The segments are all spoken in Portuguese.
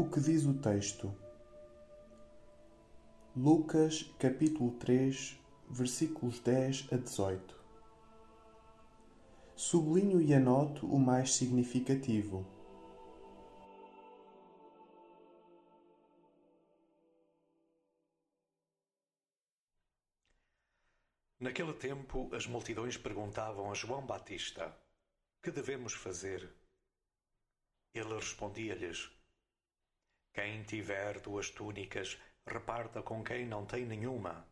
O que diz o texto? Lucas capítulo 3, versículos 10 a 18. Sublinho e anoto o mais significativo. Naquele tempo, as multidões perguntavam a João Batista: Que devemos fazer? Ele respondia-lhes: Quem tiver duas túnicas, reparta com quem não tem nenhuma,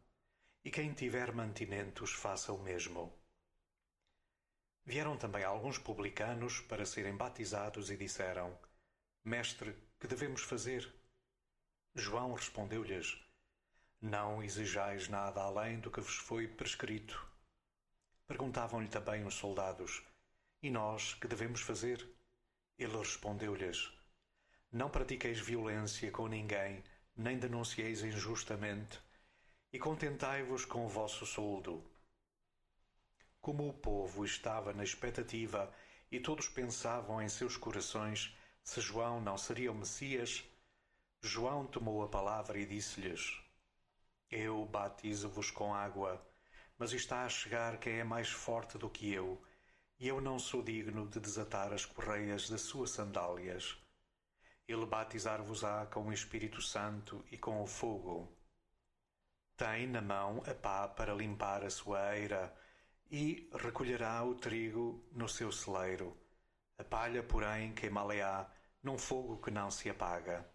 e quem tiver mantimentos, faça o mesmo. Vieram também alguns publicanos para serem batizados e disseram: Mestre, que devemos fazer? João respondeu-lhes: Não exijais nada além do que vos foi prescrito. Perguntavam-lhe também os soldados: E nós que devemos fazer? Ele respondeu-lhes: Não pratiqueis violência com ninguém, nem denuncieis injustamente, e contentai-vos com o vosso soldo. Como o povo estava na expectativa e todos pensavam em seus corações se João não seria o Messias, João tomou a palavra e disse-lhes: Eu batizo-vos com água, mas está a chegar quem é mais forte do que eu, e eu não sou digno de desatar as correias das suas sandálias. Ele batizar-vos-á com o Espírito Santo e com o fogo. Tem na mão a pá para limpar a sua eira e recolherá o trigo no seu celeiro. A palha, porém, queimá-la-á num fogo que não se apaga.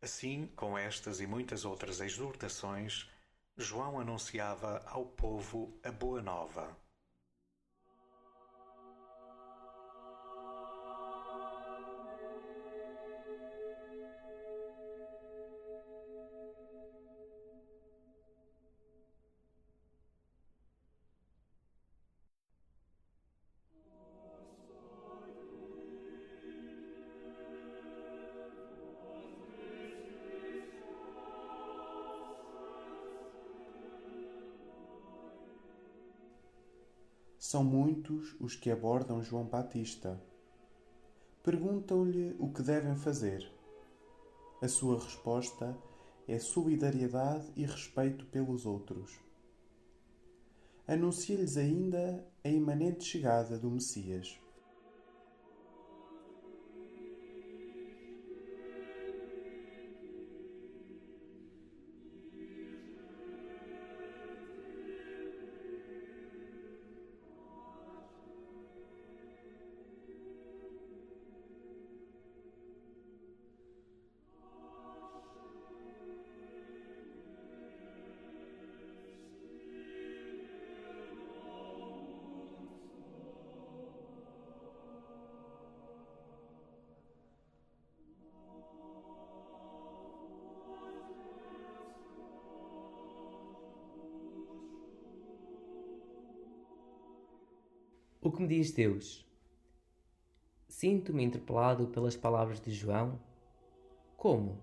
Assim, com estas e muitas outras exortações, João anunciava ao povo a boa nova. São muitos os que abordam João Batista. Perguntam-lhe o que devem fazer. A sua resposta é solidariedade e respeito pelos outros. Anuncia-lhes ainda a imanente chegada do Messias. O que me diz Deus? Sinto-me interpelado pelas palavras de João. Como?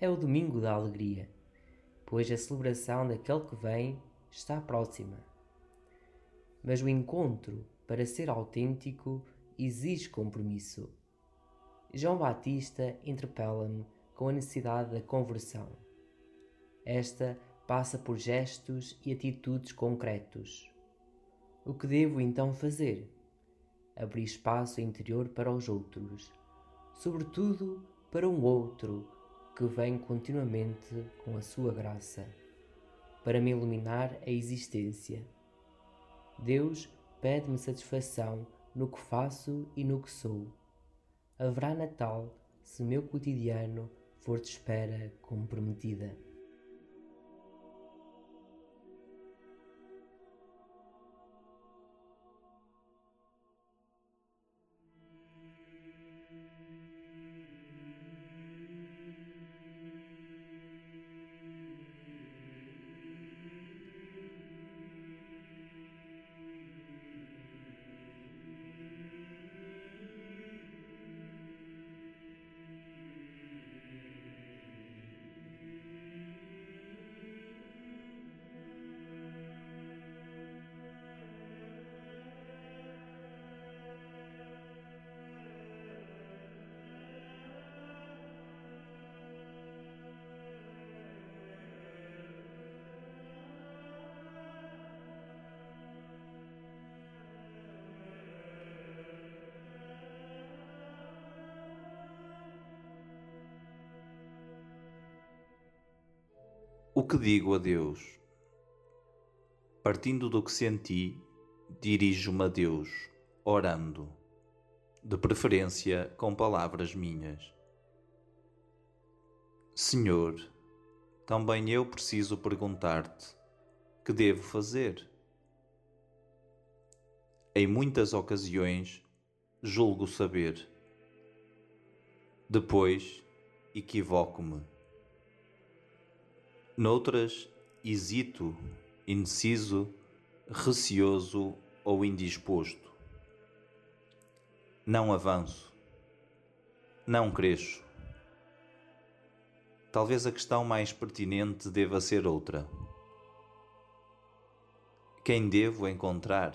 É o domingo da alegria, pois a celebração daquele que vem está próxima. Mas o encontro, para ser autêntico, exige compromisso. João Batista interpela-me com a necessidade da conversão. Esta passa por gestos e atitudes concretos o que devo então fazer? Abrir espaço interior para os outros, sobretudo para um outro que vem continuamente com a sua graça, para me iluminar a existência. Deus pede-me satisfação no que faço e no que sou. Haverá Natal se meu cotidiano for de espera comprometida. O que digo a Deus? Partindo do que senti, dirijo-me a Deus, orando, de preferência com palavras minhas. Senhor, também eu preciso perguntar-te: que devo fazer? Em muitas ocasiões, julgo saber. Depois, equivoco-me Noutras, hesito, indeciso, receoso ou indisposto. Não avanço. Não cresço. Talvez a questão mais pertinente deva ser outra. Quem devo encontrar?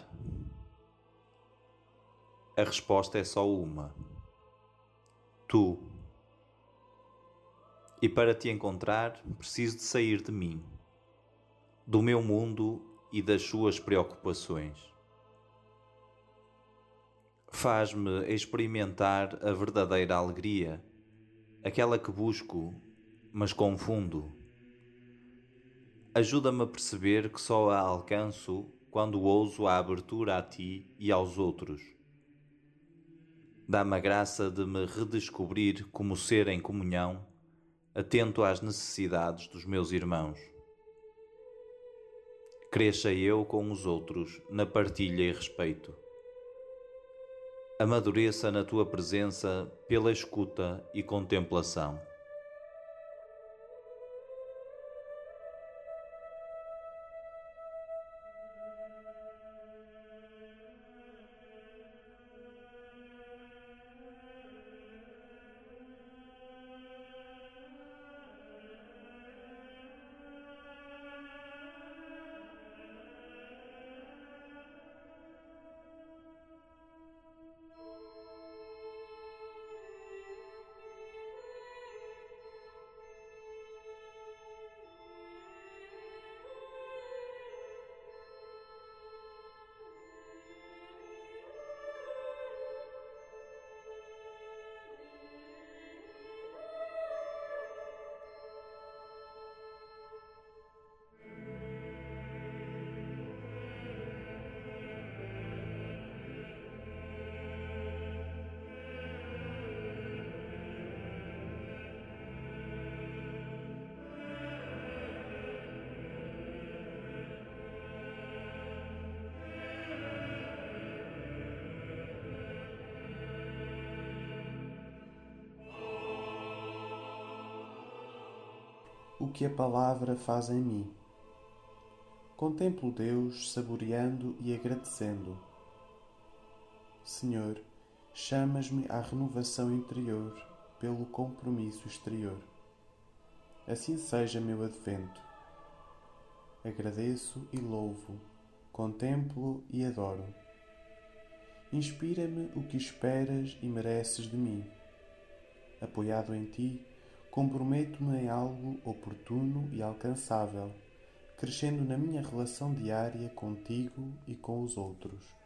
A resposta é só uma: Tu. E para te encontrar, preciso de sair de mim, do meu mundo e das suas preocupações. Faz-me experimentar a verdadeira alegria, aquela que busco, mas confundo. Ajuda-me a perceber que só a alcanço quando ouso a abertura a ti e aos outros. Dá-me a graça de me redescobrir como ser em comunhão atento às necessidades dos meus irmãos. Cresça eu com os outros na partilha e respeito. Amadureça na tua presença pela escuta e contemplação. O que a palavra faz em mim. Contemplo Deus saboreando e agradecendo. Senhor, chamas-me à renovação interior pelo compromisso exterior. Assim seja meu advento. Agradeço e louvo, contemplo e adoro. Inspira-me o que esperas e mereces de mim. Apoiado em ti, comprometo-me em algo oportuno e alcançável, crescendo na minha relação diária contigo e com os outros.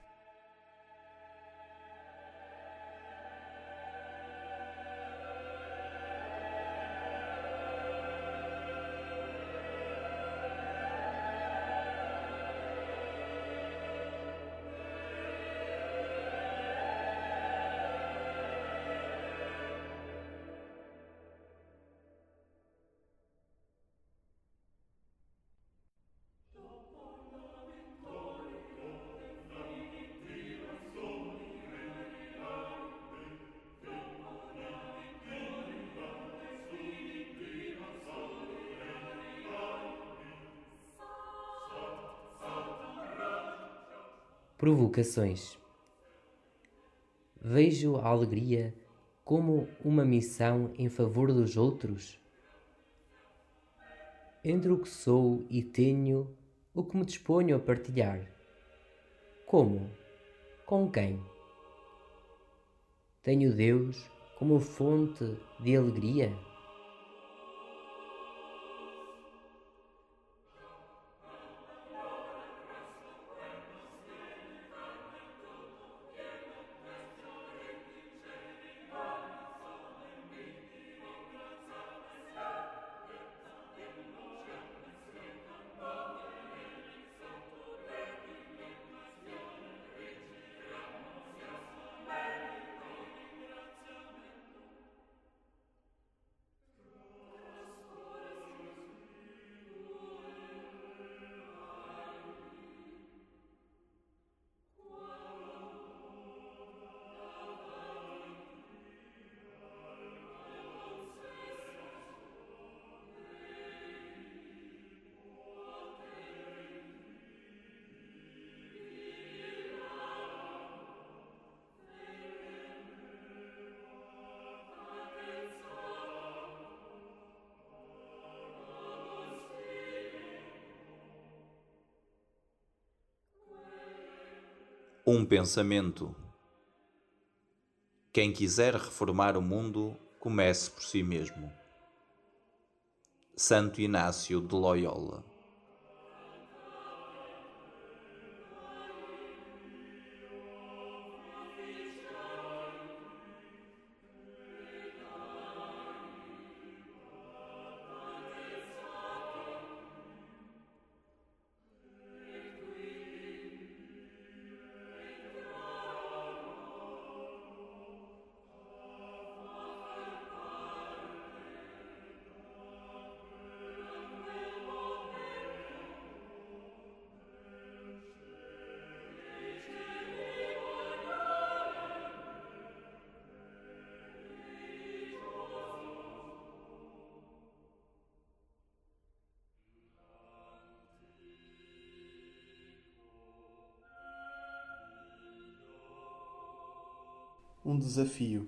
Provocações. Vejo a alegria como uma missão em favor dos outros? Entre o que sou e tenho, o que me disponho a partilhar. Como? Com quem? Tenho Deus como fonte de alegria? Um pensamento. Quem quiser reformar o mundo, comece por si mesmo. Santo Inácio de Loyola um desafio.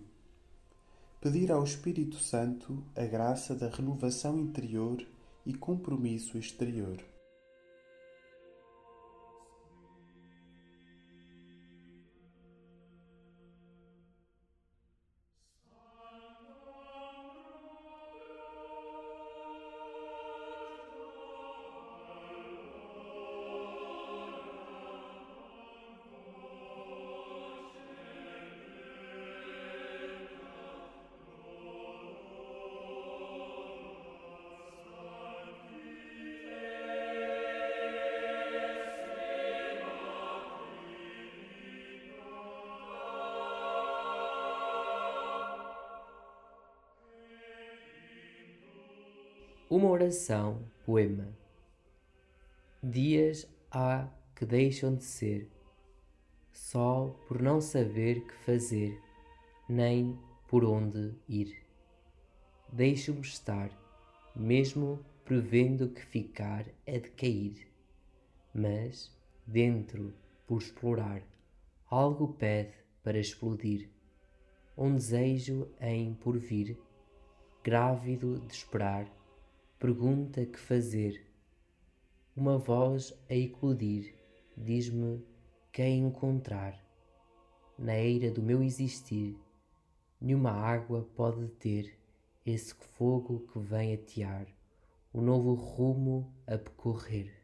Pedir ao Espírito Santo a graça da renovação interior e compromisso exterior. Uma oração, poema. Dias há que deixam de ser, só por não saber que fazer, nem por onde ir. Deixo-me estar, mesmo prevendo que ficar é de cair, mas, dentro, por explorar, algo pede para explodir. Um desejo em por vir, grávido de esperar pergunta que fazer. Uma voz a eclodir diz-me que é encontrar. Na eira do meu existir, nenhuma água pode ter esse fogo que vem atear, o novo rumo a percorrer.